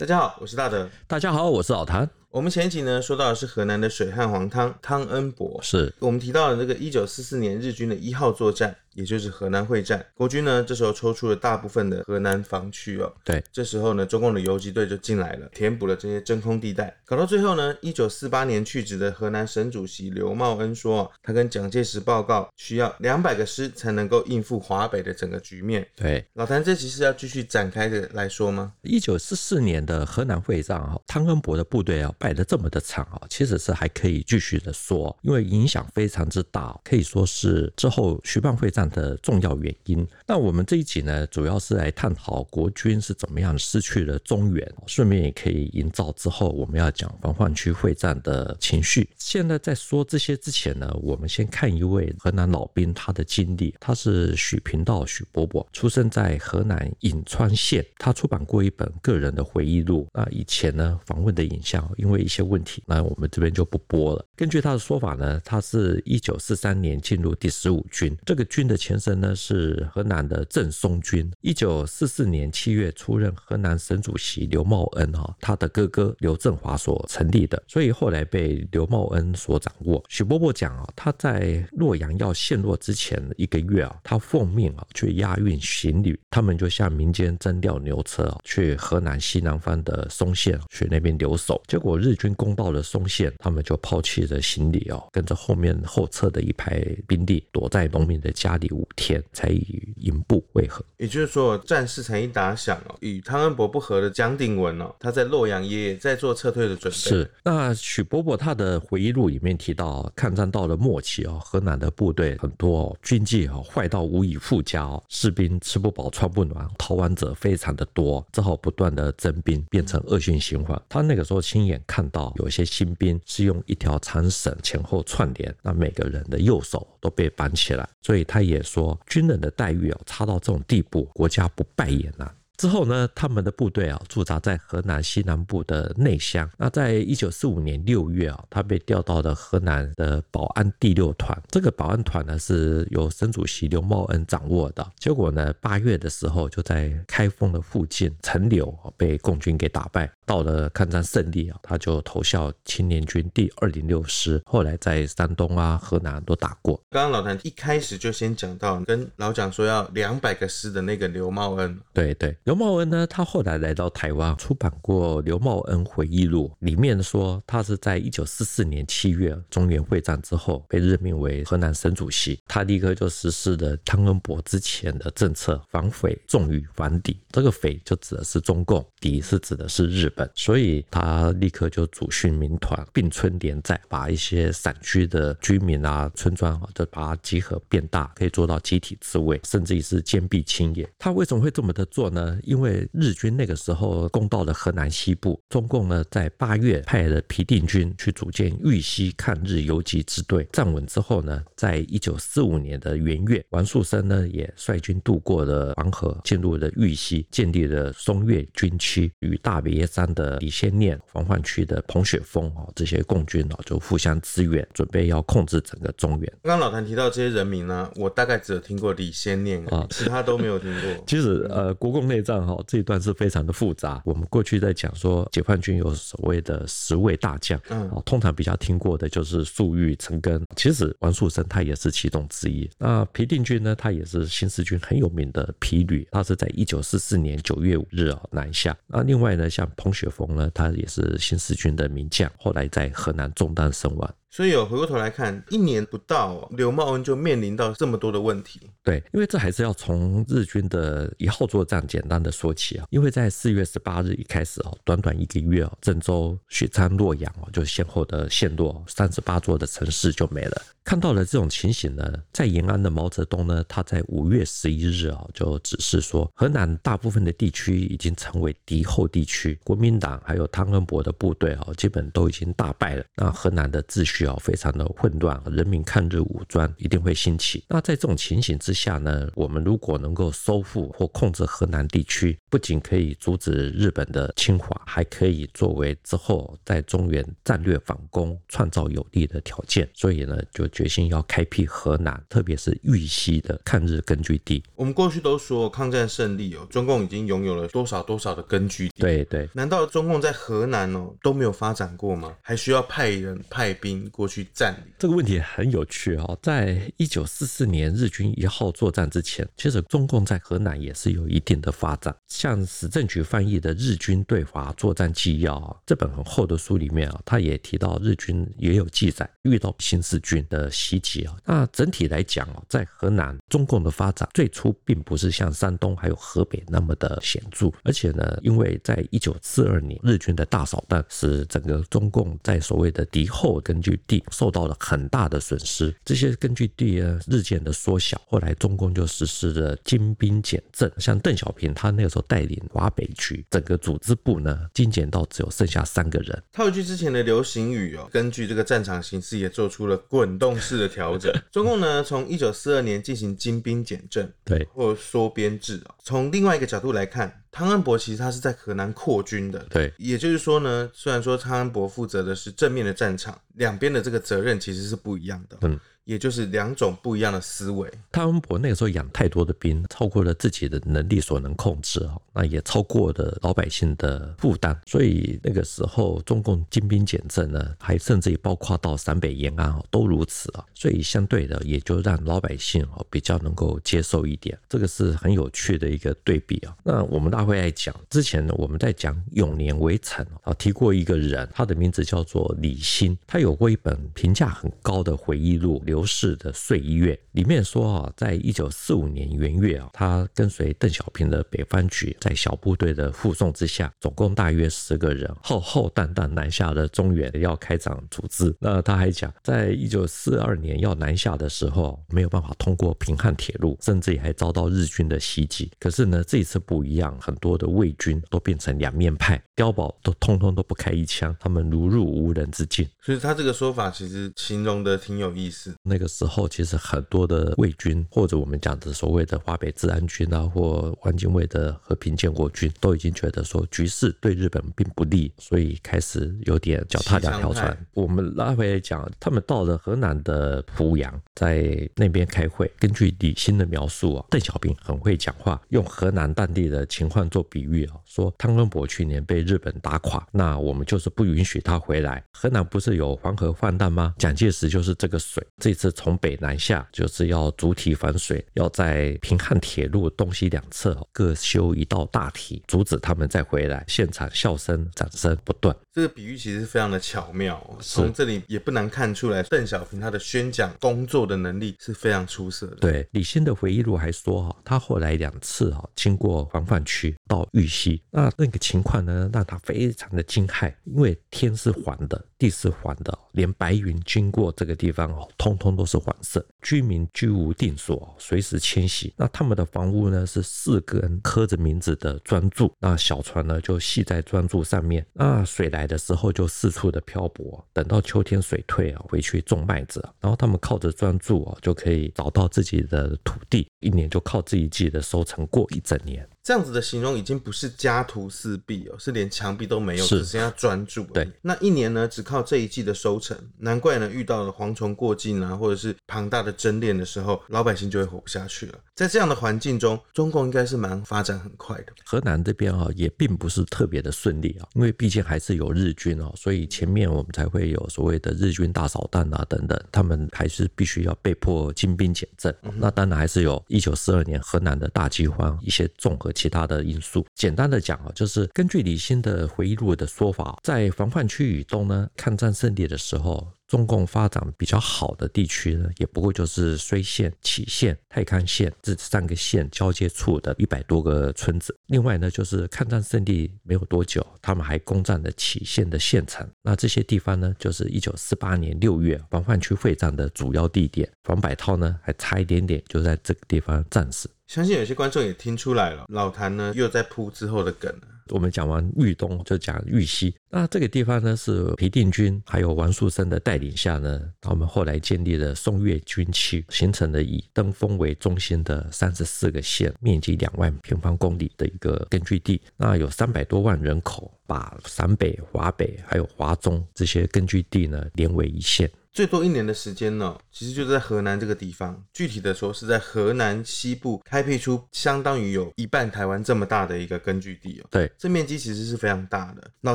大家好，我是大德。大家好，我是老谭。我们前一集呢说到的是河南的水旱黄汤汤恩伯，是我们提到了这个一九四四年日军的一号作战，也就是河南会战。国军呢这时候抽出了大部分的河南防区哦，对，这时候呢中共的游击队就进来了，填补了这些真空地带。搞到最后呢，一九四八年去职的河南省主席刘茂恩说，他跟蒋介石报告需要两百个师才能够应付华北的整个局面。对，老谭，这期是要继续展开的来说吗？一九四四年的河南会战啊，汤恩伯的部队啊败得这么的惨。啊，其实是还可以继续的说，因为影响非常之大，可以说是之后徐蚌会战的重要原因。那我们这一集呢，主要是来探讨国军是怎么样失去了中原，顺便也可以营造之后我们要讲防患区会战的情绪。现在在说这些之前呢，我们先看一位河南老兵他的经历，他是许平道许伯伯，出生在河南颍川县，他出版过一本个人的回忆录。那以前呢，访问的影像因为一些问题，那我们这边就不播了。根据他的说法呢，他是一九四三年进入第十五军，这个军的前身呢是河南的郑松军。一九四四年七月出任河南省主席刘茂恩哈，他的哥哥刘振华所成立的，所以后来被刘茂恩所掌握。许伯伯讲啊，他在洛阳要陷落之前一个月啊，他奉命啊去押运行李，他们就向民间征调牛车啊，去河南西南方的嵩县去那边留守。结果日军攻到了嵩县，他们就抛弃了行李哦，跟着后面后撤的一排兵力，躲在农民的家里五天，才与营部会合。也就是说，战事才一打响哦，与汤恩伯不和的蒋鼎文哦，他在洛阳也在做撤退的准备。是，那许伯伯他的回忆录里面提到，抗战到了末期哦，河南的部队很多哦，军纪哦坏到无以复加哦，士兵吃不饱穿不暖，逃亡者非常的多，只好不断的征兵，变成恶性循环。他那个时候亲眼看到有些新兵是用一条长绳前后串联，那每个人的右手都被绑起来，所以他也也说，军人的待遇啊差到这种地步，国家不败也难。之后呢，他们的部队啊驻扎在河南西南部的内乡。那在一九四五年六月啊，他被调到了河南的保安第六团。这个保安团呢是由省主席刘茂恩掌握的。结果呢，八月的时候就在开封的附近陈留被共军给打败。到了抗战胜利啊，他就投效青年军第二零六师。后来在山东啊、河南都打过。刚刚老谭一开始就先讲到跟老蒋说要两百个师的那个刘茂恩。对对。刘茂恩呢，他后来来到台湾，出版过《刘茂恩回忆录》，里面说他是在一九四四年七月中原会战之后被任命为河南省主席，他立刻就实施了汤恩伯之前的政策，防匪重于防敌。这个匪就指的是中共，敌是指的是日本，所以他立刻就组训民团，并村连寨，把一些散居的居民啊、村庄啊，就把它集合变大，可以做到集体自卫，甚至于是坚壁清野。他为什么会这么的做呢？因为日军那个时候攻到了河南西部，中共呢在八月派了皮定均去组建豫西抗日游击支队，站稳之后呢，在一九四五年的元月，王树声呢也率军渡过了黄河，进入了豫西，建立了松岳军区，与大别山的李先念、防患区的彭雪枫啊这些共军啊就互相支援，准备要控制整个中原。刚刚老谭提到这些人名呢，我大概只有听过李先念啊，其他都没有听过。其实呃，国共内战。哈，这一段是非常的复杂。我们过去在讲说，解放军有所谓的十位大将，嗯，通常比较听过的就是粟裕、陈赓。其实王树声他也是其中之一。那皮定均呢，他也是新四军很有名的皮旅，他是在一九四四年九月五日啊南下。那另外呢，像彭雪枫呢，他也是新四军的名将，后来在河南中弹身亡。所以有回过头来看，一年不到，刘茂恩就面临到这么多的问题。对，因为这还是要从日军的一号作战简单的说起啊。因为在四月十八日一开始哦，短短一个月哦，郑州、许昌、洛阳哦，就先后的陷落，三十八座的城市就没了。看到了这种情形呢，在延安的毛泽东呢，他在五月十一日啊，就指示说，河南大部分的地区已经成为敌后地区，国民党还有汤恩伯的部队啊，基本都已经大败了。那河南的秩序。局啊非常的混乱，人民抗日武装一定会兴起。那在这种情形之下呢，我们如果能够收复或控制河南地区，不仅可以阻止日本的侵华，还可以作为之后在中原战略反攻创造有利的条件。所以呢，就决心要开辟河南，特别是玉溪的抗日根据地。我们过去都说抗战胜利哦，中共已经拥有了多少多少的根据地。对对，难道中共在河南哦都没有发展过吗？还需要派人派兵过去占领？这个问题很有趣哦。在一九四四年日军一号作战之前，其实中共在河南也是有一定的发展。像史政局翻译的《日军对华作战纪要》这本很厚的书里面啊，他也提到日军也有记载遇到新四军的袭击啊。那整体来讲啊，在河南中共的发展最初并不是像山东还有河北那么的显著，而且呢，因为在一九四二年日军的大扫荡，使整个中共在所谓的敌后根据地受到了很大的损失，这些根据地啊日渐的缩小，后来中共就实施了精兵简政，像邓小平他那个时候带领华北区，整个组织部呢精简到只有剩下三个人。套一句之前的流行语哦，根据这个战场形势也做出了滚动式的调整。中共呢从一九四二年进行精兵简政，对，或缩编制。从另外一个角度来看，汤恩伯其实他是在河南扩军的，对，也就是说呢，虽然说汤恩伯负责的是正面的战场，两边的这个责任其实是不一样的，嗯。也就是两种不一样的思维。汤恩伯那个时候养太多的兵，超过了自己的能力所能控制啊，那也超过了老百姓的负担。所以那个时候中共精兵简政呢，还甚至于包括到陕北延安都如此啊。所以相对的，也就让老百姓啊比较能够接受一点。这个是很有趣的一个对比啊。那我们大会来讲之前呢，我们在讲永年围城啊，提过一个人，他的名字叫做李新，他有过一本评价很高的回忆录留。刘氏的岁月里面说啊，在一九四五年元月啊，他跟随邓小平的北方局，在小部队的护送之下，总共大约十个人，浩浩荡荡南下了中原，要开展组织。那他还讲，在一九四二年要南下的时候，没有办法通过平汉铁路，甚至也还遭到日军的袭击。可是呢，这一次不一样，很多的魏军都变成两面派，碉堡都通通都不开一枪，他们如入无人之境。所以他这个说法其实形容的挺有意思。那个时候，其实很多的伪军，或者我们讲的所谓的华北治安军啊，或汪精卫的和平建国军，都已经觉得说局势对日本并不利，所以开始有点脚踏两条船。我们拉回来讲，他们到了河南的濮阳，在那边开会。根据李新的描述啊，邓小平很会讲话，用河南当地的情况做比喻啊，说汤恩伯去年被日本打垮，那我们就是不允许他回来。河南不是有黄河泛滥吗？蒋介石就是这个水，这次从北南下就是要主体反水，要在平汉铁路东西两侧各修一道大堤，阻止他们再回来。现场笑声、掌声不断。这个比喻其实非常的巧妙，从这里也不难看出来，邓小平他的宣讲工作的能力是非常出色的。对，李新的回忆录还说哈，他后来两次哈经过防范区到玉溪，那那个情况呢让他非常的惊骇，因为天是黄的，地是黄的，连白云经过这个地方哦，通通都是黄色，居民居无定所，随时迁徙。那他们的房屋呢是四根刻着名字的砖柱，那小船呢就系在砖柱上面，那水来的时候就四处的漂泊，等到秋天水退啊，回去种麦子，然后他们靠着砖柱啊就可以找到自己的土地，一年就靠这一季的收成过一整年。这样子的形容已经不是家徒四壁哦，是连墙壁都没有，只剩下专注。对，那一年呢，只靠这一季的收成，难怪呢，遇到了蝗虫过境啊，或者是庞大的争敛的时候，老百姓就会活不下去了。在这样的环境中，中共应该是蛮发展很快的。河南这边啊，也并不是特别的顺利啊，因为毕竟还是有日军啊，所以前面我们才会有所谓的日军大扫荡啊等等，他们还是必须要被迫精兵简政。嗯、那当然还是有一九四二年河南的大饥荒，一些综合。其他的因素，简单的讲啊，就是根据李欣的回忆录的说法，在防范区以东呢，抗战胜利的时候，中共发展比较好的地区呢，也不过就是睢县、杞县、太康县这三个县交接处的一百多个村子。另外呢，就是抗战胜利没有多久，他们还攻占了杞县的县城。那这些地方呢，就是一九四八年六月防范区会战的主要地点。黄百韬呢，还差一点点就在这个地方战死。相信有些观众也听出来了，老谭呢又在铺之后的梗了。我们讲完豫东，就讲豫西。那这个地方呢，是皮定均还有王树声的带领下呢，我们后来建立了松岳军区，形成了以登封为中心的三十四个县，面积两万平方公里的一个根据地。那有三百多万人口，把陕北、华北还有华中这些根据地呢连为一线。最多一年的时间呢，其实就在河南这个地方。具体的说，是在河南西部开辟出相当于有一半台湾这么大的一个根据地哦。对，这面积其实是非常大的。老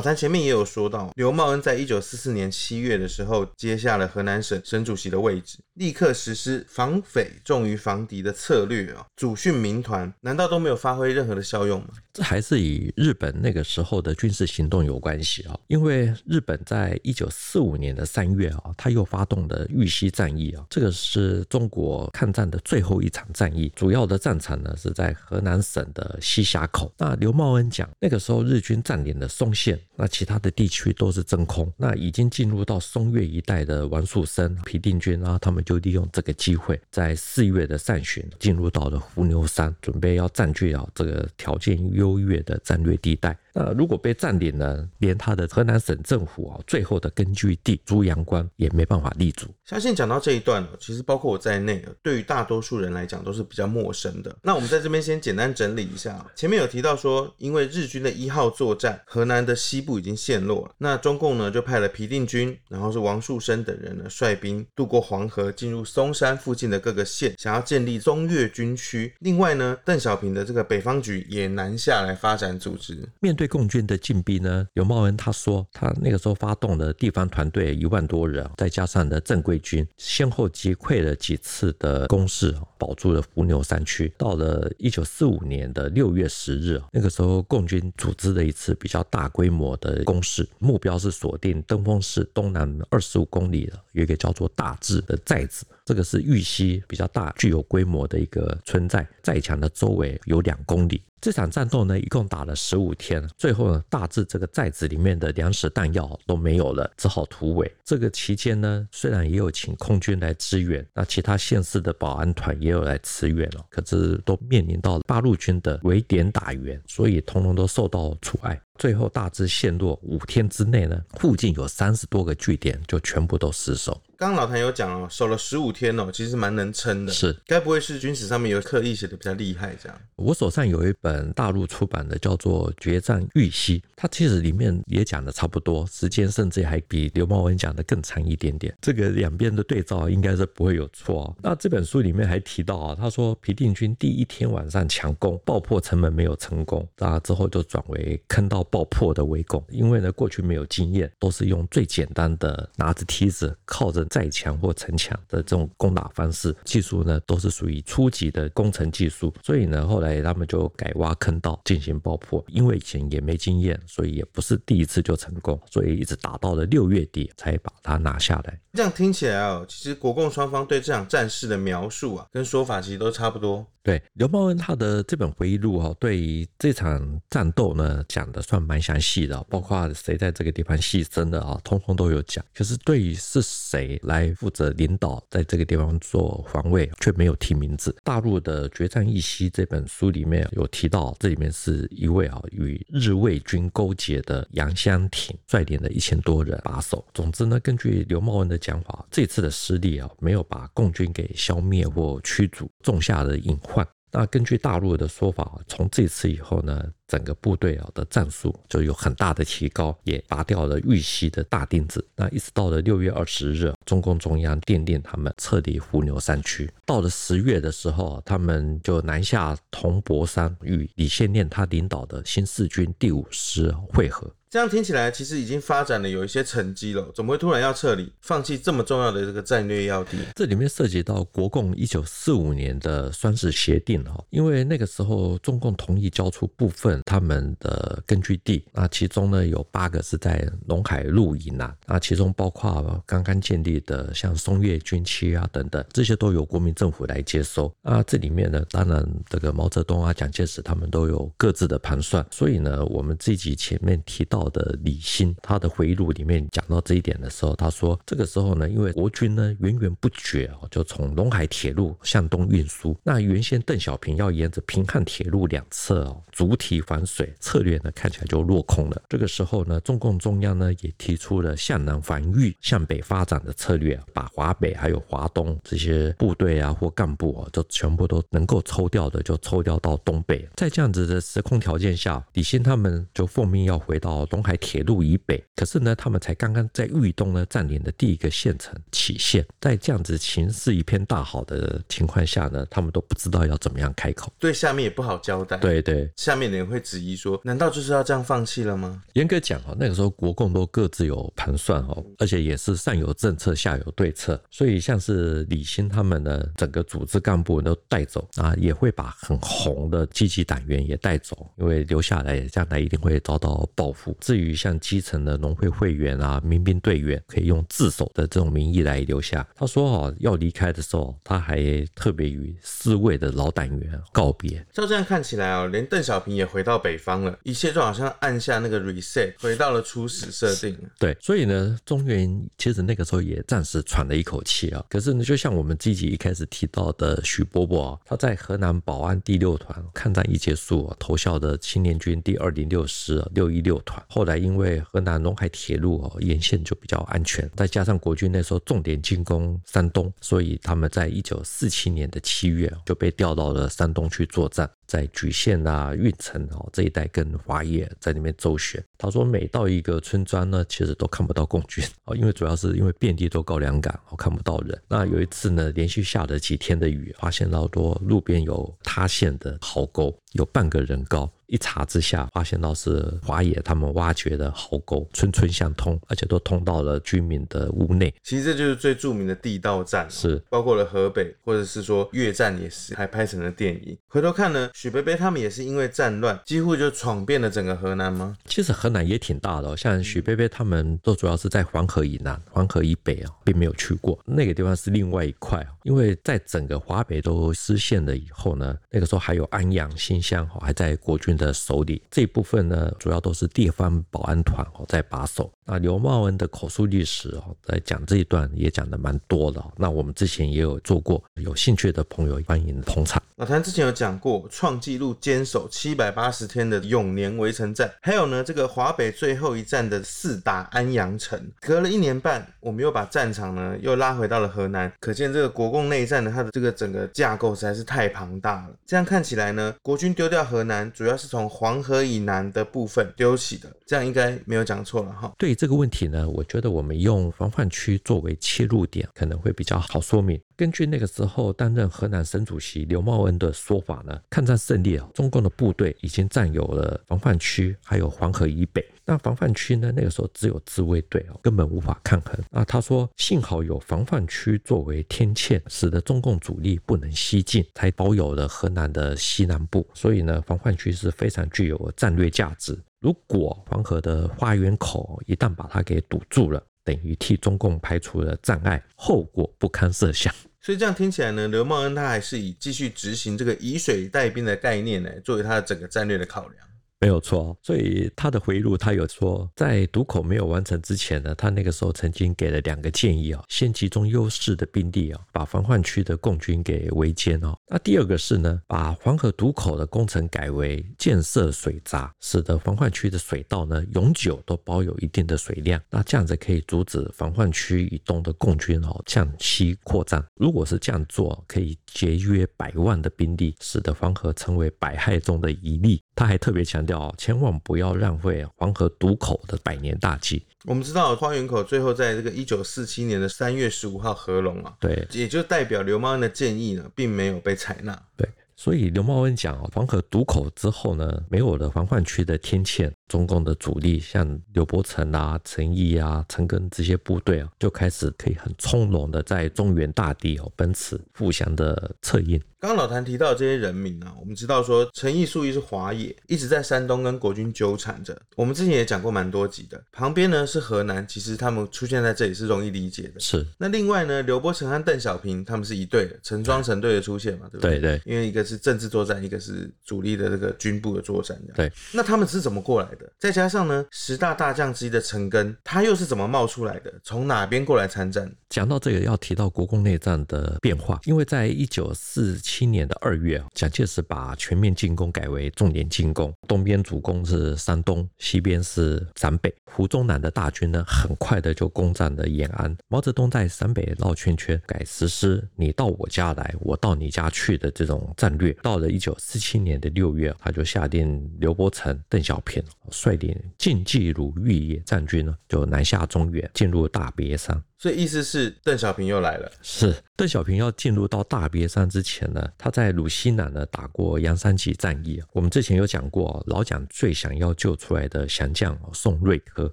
谭前面也有说到，刘茂恩在一九四四年七月的时候接下了河南省省主席的位置，立刻实施防匪重于防敌的策略哦，组训民团，难道都没有发挥任何的效用吗？这还是与日本那个时候的军事行动有关系啊，因为日本在一九四五年的三月啊，他又发动的豫西战役啊，这个是中国抗战的最后一场战役，主要的战场呢是在河南省的西峡口。那刘茂恩讲，那个时候日军占领了松县，那其他的地区都是真空。那已经进入到松岳一带的王树声、皮定均啊，他们就利用这个机会，在四月的上旬进入到了伏牛山，准备要占据啊这个条件优越的战略地带。那如果被占领呢，连他的河南省政府啊，最后的根据地朱阳关也没办法立足。相信讲到这一段，其实包括我在内，对于大多数人来讲都是比较陌生的。那我们在这边先简单整理一下，前面有提到说，因为日军的一号作战，河南的西部已经陷落了，那中共呢就派了皮定均，然后是王树声等人呢率兵渡过黄河，进入松山附近的各个县，想要建立中岳军区。另外呢，邓小平的这个北方局也南下来发展组织，面对。共军的进逼呢，刘茂恩他说，他那个时候发动的地方团队一万多人，再加上的正规军，先后击溃了几次的攻势，保住了伏牛山区。到了一九四五年的六月十日，那个时候共军组织了一次比较大规模的攻势，目标是锁定登封市东南二十五公里的一个叫做大治的寨子，这个是豫西比较大、具有规模的一个村寨，寨墙的周围有两公里。这场战斗呢，一共打了十五天，最后呢，大致这个寨子里面的粮食弹药都没有了，只好突围。这个期间呢，虽然也有请空军来支援，那其他县市的保安团也有来驰援了，可是都面临到八路军的围点打援，所以统统都受到阻碍。最后大致陷落五天之内呢，附近有三十多个据点就全部都失守。刚刚老谭有讲哦，守了十五天哦，其实蛮能撑的。是，该不会是军史上面有刻意写的比较厉害这样？我手上有一本大陆出版的，叫做《决战玉溪》，它其实里面也讲的差不多，时间甚至还比刘茂文讲的更长一点点。这个两边的对照应该是不会有错哦。那这本书里面还提到啊，他说皮定均第一天晚上强攻，爆破城门没有成功，那之后就转为坑道爆破的围攻，因为呢过去没有经验，都是用最简单的拿着梯子靠着。寨墙或城墙的这种攻打方式，技术呢都是属于初级的工程技术，所以呢后来他们就改挖坑道进行爆破，因为以前也没经验，所以也不是第一次就成功，所以一直打到了六月底才把它拿下来。这样听起来哦，其实国共双方对这场战事的描述啊，跟说法其实都差不多。对，刘茂恩他的这本回忆录哈，对于这场战斗呢讲的算蛮详细的，包括谁在这个地方牺牲的啊，通通都有讲。可是对于是谁来负责领导在这个地方做防卫，却没有提名字。大陆的《决战豫西》这本书里面有提到，这里面是一位啊与日伪军勾结的杨香亭率领的一千多人把守。总之呢，根据刘茂恩的讲法，这次的失利啊，没有把共军给消灭或驱逐，种下了隐患。那根据大陆的说法，从这次以后呢，整个部队啊的战术就有很大的提高，也拔掉了豫西的大钉子。那一直到了六月二十日，中共中央电令他们撤离伏牛山区。到了十月的时候，他们就南下铜柏山，与李先念他领导的新四军第五师会合。这样听起来，其实已经发展了有一些成绩了，怎么会突然要撤离，放弃这么重要的这个战略要地？这里面涉及到国共一九四五年的双十协定哈，因为那个时候中共同意交出部分他们的根据地，那其中呢有八个是在陇海路以南，那其中包括刚刚建立的像松岳军区啊等等，这些都由国民政府来接收。啊，这里面呢，当然这个毛泽东啊、蒋介石他们都有各自的盘算，所以呢，我们这集前面提到。的李兴，他的回忆录里面讲到这一点的时候，他说这个时候呢，因为国军呢源源不绝哦，就从陇海铁路向东运输，那原先邓小平要沿着平汉铁路两侧哦，主体防水策略呢，看起来就落空了。这个时候呢，中共中央呢也提出了向南防御、向北发展的策略，把华北还有华东这些部队啊或干部啊，就全部都能够抽调的就抽调到东北。在这样子的时空条件下，李兴他们就奉命要回到陇海铁路以北。可是呢，他们才刚刚在豫东呢占领的第一个县城杞县，在这样子形势一片大好的情况下呢，他们都不知道要怎么样开口，对下面也不好交代。对对，下面的人会质疑说，难道就是要这样放弃了吗？严格讲哦，那个时候国共都各自有盘算哦，而且也是上有政策，下有对策，所以像是李兴他们的整个组织干部都带走啊，也会把很红的积极党员也带走，因为留下来将来一定会遭到报复。至于像基层的农会会员啊、民兵队员，可以用自首的这种名义来留下。他说哦，要离开的时候，他还特别与四位的老党员告别。照这样看起来哦，连邓小平也回到北方了，一切就好像按下那个 reset，回到了初始设定。对，所以呢，中原其实那个时候也暂时喘了一口气啊。可是呢，就像我们自己一开始提到的许伯伯啊，他在河南保安第六团抗战一结束，投效的青年军第二零六师六一六团，后来因为河南陇海铁路哦沿线就比较安全，再加上国军那时候重点进攻山东，所以他们在一九四七年的七月就被调到了山东去作战。在莒县啊、运城哦这一带跟华野在那边周旋。他说，每到一个村庄呢，其实都看不到共军哦，因为主要是因为遍地都高粱杆，哦看不到人。那有一次呢，连续下了几天的雨，发现到多路边有塌陷的壕沟，有半个人高。一查之下，发现到是华野他们挖掘的壕沟，村村相通，而且都通到了居民的屋内。其实这就是最著名的地道战，是包括了河北，或者是说越战也是，还拍成了电影。回头看呢，许伯伯他们也是因为战乱，几乎就闯遍了整个河南吗？其实河南也挺大的，像许伯伯他们都主要是在黄河以南、黄河以北啊，并没有去过那个地方是另外一块。因为在整个华北都失陷了以后呢，那个时候还有安阳、新乡还在国军的手里，这一部分呢，主要都是地方保安团哦在把守。那刘茂恩的口述历史哦，在讲这一段也讲的蛮多的。那我们之前也有做过，有兴趣的朋友欢迎捧场。老谭之前有讲过创纪录坚守七百八十天的永年围城战，还有呢这个华北最后一战的四打安阳城。隔了一年半，我们又把战场呢又拉回到了河南，可见这个国共内战的它的这个整个架构实在是太庞大了。这样看起来呢，国军丢掉河南，主要是是从黄河以南的部分丢弃的，这样应该没有讲错了哈。对。这个问题呢，我觉得我们用防范区作为切入点，可能会比较好说明。根据那个时候担任河南省主席刘茂恩的说法呢，抗战胜利啊，中共的部队已经占有了防范区，还有黄河以北。那防范区呢，那个时候只有自卫队哦，根本无法抗衡。那他说，幸好有防范区作为天堑，使得中共主力不能西进，才保有了河南的西南部。所以呢，防范区是非常具有战略价值。如果黄河的花园口一旦把它给堵住了，等于替中共排除了障碍，后果不堪设想。所以这样听起来呢，刘茂恩他还是以继续执行这个以水带兵的概念呢，作为他的整个战略的考量。没有错，所以他的回忆录他有说，在堵口没有完成之前呢，他那个时候曾经给了两个建议啊，先集中优势的兵力啊，把防患区的共军给围歼哦。那第二个是呢，把黄河堵口的工程改为建设水闸，使得防患区的水道呢永久都保有一定的水量。那这样子可以阻止防患区以东的共军哦向西扩张。如果是这样做，可以节约百万的兵力，使得黄河成为百害中的一利。他还特别强调，千万不要浪费黄河堵口的百年大计。我们知道花园口最后在这个一九四七年的三月十五号合龙啊，对，也就代表刘茂恩的建议呢，并没有被采纳。对。所以刘茂恩讲，黄河堵口之后呢，没有了防范区的天堑，中共的主力像刘伯承啊、陈毅啊、陈赓这些部队啊，就开始可以很从容的在中原大地哦奔驰，互相的策应。刚刚老谭提到的这些人名啊，我们知道说陈毅、粟裕是华野，一直在山东跟国军纠缠着。我们之前也讲过蛮多集的。旁边呢是河南，其实他们出现在这里是容易理解的。是。那另外呢，刘伯承和邓小平他们是一队的，成双成对的出现嘛，对不对？对对。因为一个是政治作战，一个是主力的这个军部的作战。对。那他们是怎么过来的。再加上呢，十大大将之一的陈赓，他又是怎么冒出来的？从哪边过来参战？讲到这个，要提到国共内战的变化，因为在一九四七年的二月，蒋介石把全面进攻改为重点进攻，东边主攻是山东，西边是陕北。胡宗南的大军呢，很快的就攻占了延安。毛泽东在陕北绕圈圈，改实施你到我家来，我到你家去的这种战略。到了一九四七年的六月，他就下令刘伯承、邓小平率领晋冀鲁豫野战军呢，就南下中原，进入。大别山。所以意思是邓小平又来了。是邓小平要进入。到大别山之前呢，他在鲁西南呢打过杨三起战役。我们之前有讲过，老蒋最想要救出来的降将宋瑞珂。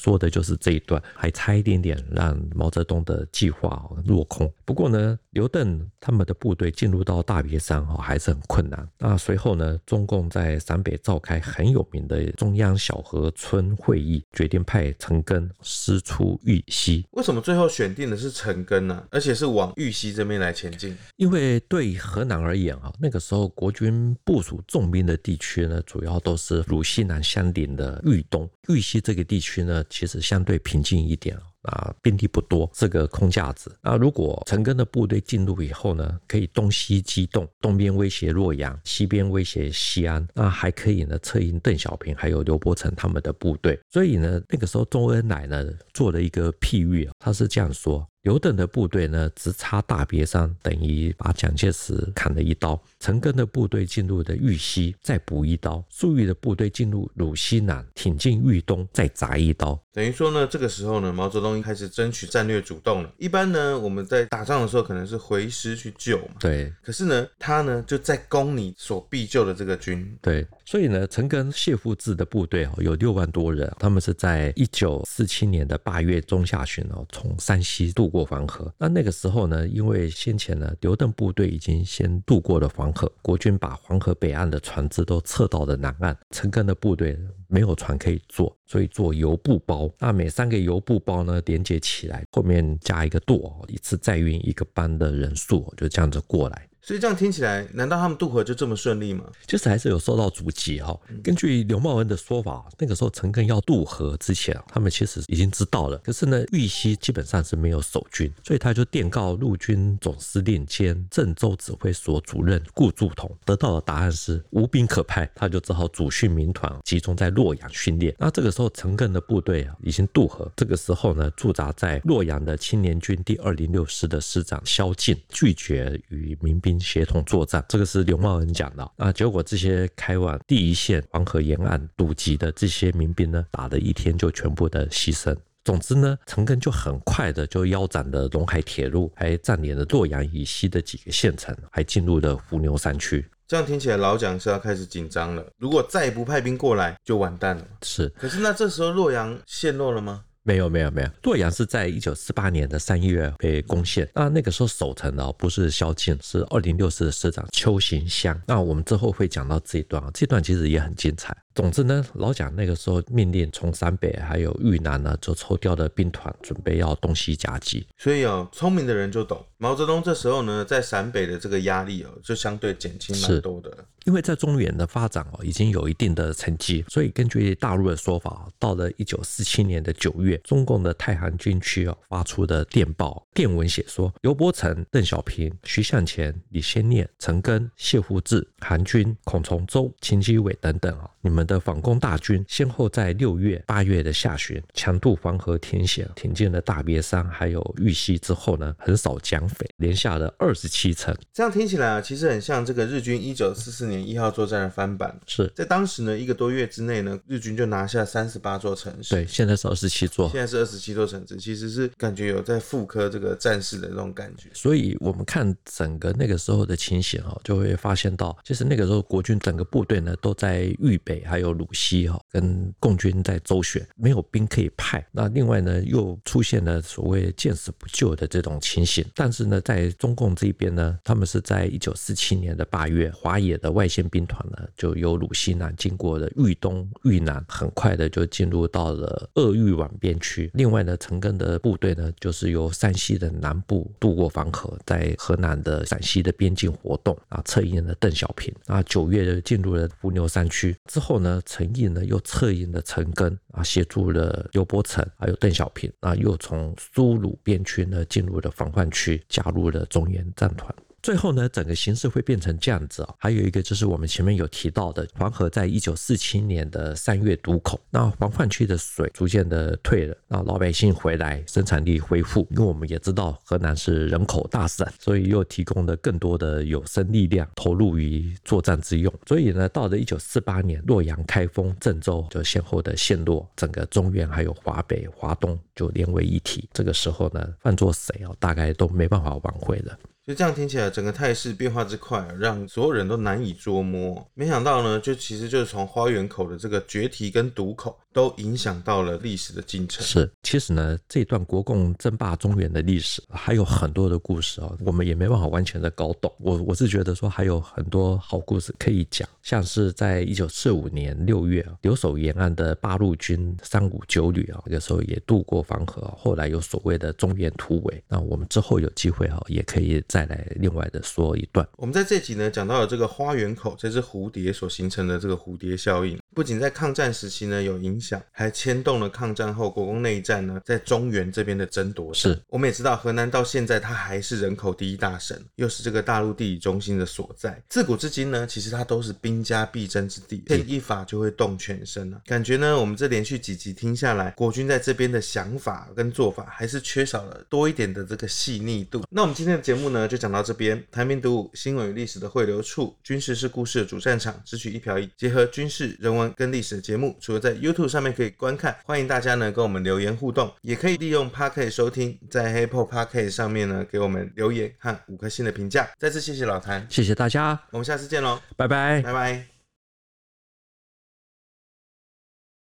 说的就是这一段，还差一点点让毛泽东的计划落空。不过呢，刘邓他们的部队进入到大别山哈，还是很困难。那随后呢，中共在陕北召开很有名的中央小河村会议，决定派陈赓师出豫西。为什么最后选定的是陈赓呢？而且是往豫西这边来前进？因为对河南而言啊，那个时候国军部署重兵的地区呢，主要都是鲁西南相邻的豫东、豫西这个地区呢。其实相对平静一点啊，兵力不多，是个空架子。那如果陈赓的部队进入以后呢，可以东西机动，东边威胁洛阳，西边威胁西安，那还可以呢策应邓小平还有刘伯承他们的部队。所以呢，那个时候周恩来呢做了一个譬喻，他是这样说。刘邓的部队呢，直插大别山，等于把蒋介石砍了一刀；陈赓的部队进入的豫西，再补一刀；粟裕的部队进入鲁西南，挺进豫东，再砸一刀。等于说呢，这个时候呢，毛泽东开始争取战略主动了。一般呢，我们在打仗的时候，可能是回师去救嘛。对。可是呢，他呢就在攻你所必救的这个军。对。所以呢，陈赓、谢富治的部队哦，有六万多人，他们是在一九四七年的八月中下旬哦，从山西渡过黄河。那那个时候呢，因为先前呢，刘邓部队已经先渡过了黄河，国军把黄河北岸的船只都撤到了南岸，陈赓的部队没有船可以坐，所以坐油布包。那每三个油布包呢，连接起来，后面加一个舵，一次载运一个班的人数，就这样子过来。所以这样听起来，难道他们渡河就这么顺利吗？就是还是有受到阻击哈。根据刘茂恩的说法，那个时候陈赓要渡河之前，他们其实已经知道了。可是呢，玉溪基本上是没有守军，所以他就电告陆军总司令兼郑州指挥所主任顾祝同，得到的答案是无兵可派，他就只好组训民团，集中在洛阳训练。那这个时候，陈赓的部队啊已经渡河。这个时候呢，驻扎在洛阳的青年军第二零六师的师长萧劲拒绝与民兵。协同作战，这个是刘茂恩讲的啊。结果这些开往第一线黄河沿岸堵击的这些民兵呢，打了一天就全部的牺牲。总之呢，陈赓就很快的就腰斩了陇海铁路，还占领了洛阳以西的几个县城，还进入了伏牛山区。这样听起来，老蒋是要开始紧张了。如果再不派兵过来，就完蛋了。是。可是那这时候洛阳陷落了吗？没有没有没有，洛阳是在一九四八年的三月被攻陷。那那个时候守城的不是萧敬，是二零六师的师长邱行湘。那我们之后会讲到这一段啊，这段其实也很精彩。总之呢，老蒋那个时候命令从陕北还有豫南呢，就抽调的兵团，准备要东西夹击。所以哦，聪明的人就懂，毛泽东这时候呢，在陕北的这个压力哦，就相对减轻蛮多的。因为在中原的发展哦，已经有一定的成绩，所以根据大陆的说法，到了一九四七年的九月，中共的太行军区哦发出的电报电文写说，刘伯承、邓小平、徐向前、李先念、陈赓、谢富治、韩军、孔从周、秦基伟等等啊，你们的反攻大军先后在六月、八月的下旬强渡黄河天险，挺进了大别山，还有豫西之后呢，横扫蒋匪，连下了二十七城。这样听起来啊，其实很像这个日军一九四四年一号作战的翻版。是在当时呢，一个多月之内呢，日军就拿下三十八座城市。对，现在是二十七座。现在是二十七座城市，其实是感觉有在复刻这个战士的那种感觉。所以我们看整个那个时候的情形哈，就会发现到，其实那个时候国军整个部队呢都在豫北还有鲁西哈，跟共军在周旋，没有兵可以派。那另外呢，又出现了所谓见死不救的这种情形。但是呢，在中共这边呢，他们是在一九四七年的八月，华野的外线兵团呢，就由鲁西南经过了豫东、豫南，很快的就进入到了鄂豫皖边区。另外呢，陈赓的部队呢，就是由山西。西的南部渡过黄河，在河南的陕西的边境活动啊，策应了邓小平啊，九月进入了伏牛山区之后呢，陈毅呢又策应了陈赓啊，协助了刘伯承还有邓小平啊，又从苏鲁边区呢进入了防范区，加入了中原战团。最后呢，整个形势会变成这样子啊。还有一个就是我们前面有提到的，黄河在一九四七年的三月堵口，那防范区的水逐渐的退了，那老百姓回来，生产力恢复。因为我们也知道河南是人口大省，所以又提供了更多的有生力量投入于作战之用。所以呢，到了一九四八年，洛阳、开封、郑州就先后的陷落，整个中原还有华北、华东就连为一体。这个时候呢，换做谁哦，大概都没办法挽回了。就这样听起来，整个态势变化之快，让所有人都难以捉摸。没想到呢，就其实就是从花园口的这个决堤跟堵口，都影响到了历史的进程。是，其实呢，这段国共争霸中原的历史还有很多的故事啊，我们也没办法完全的搞懂。我我是觉得说还有很多好故事可以讲，像是在一九四五年六月啊，留守延安的八路军三五九旅啊，那个时候也渡过黄河，后来有所谓的中原突围。那我们之后有机会啊，也可以再来另外的说一段。我们在这集呢讲到了这个花园口这只蝴蝶所形成的这个蝴蝶效应，不仅在抗战时期呢有影响，还牵动了抗战后国共内战呢在中原这边的争夺。是，我们也知道河南到现在它还是人口第一大省，又是这个大陆地理中心的所在。自古至今呢，其实它都是兵家必争之地，牵一发就会动全身啊。感觉呢，我们这连续几集听下来，国军在这边的想法跟做法还是缺少了多一点的这个细腻度。那我们今天的节目呢，就讲到这边。谭兵读武，新闻与历史的汇流处，军事是故事的主战场，只取一瓢饮，结合军事、人文跟历史的节目，除了在 YouTube 上面可以观看，欢迎大家呢跟我们留言互动，也可以利用 Pocket 收听，在 Apple Pocket 上面呢给我们留言和五颗星的评价。再次谢谢老谭，谢谢大家，我们下次见喽，拜拜，拜拜。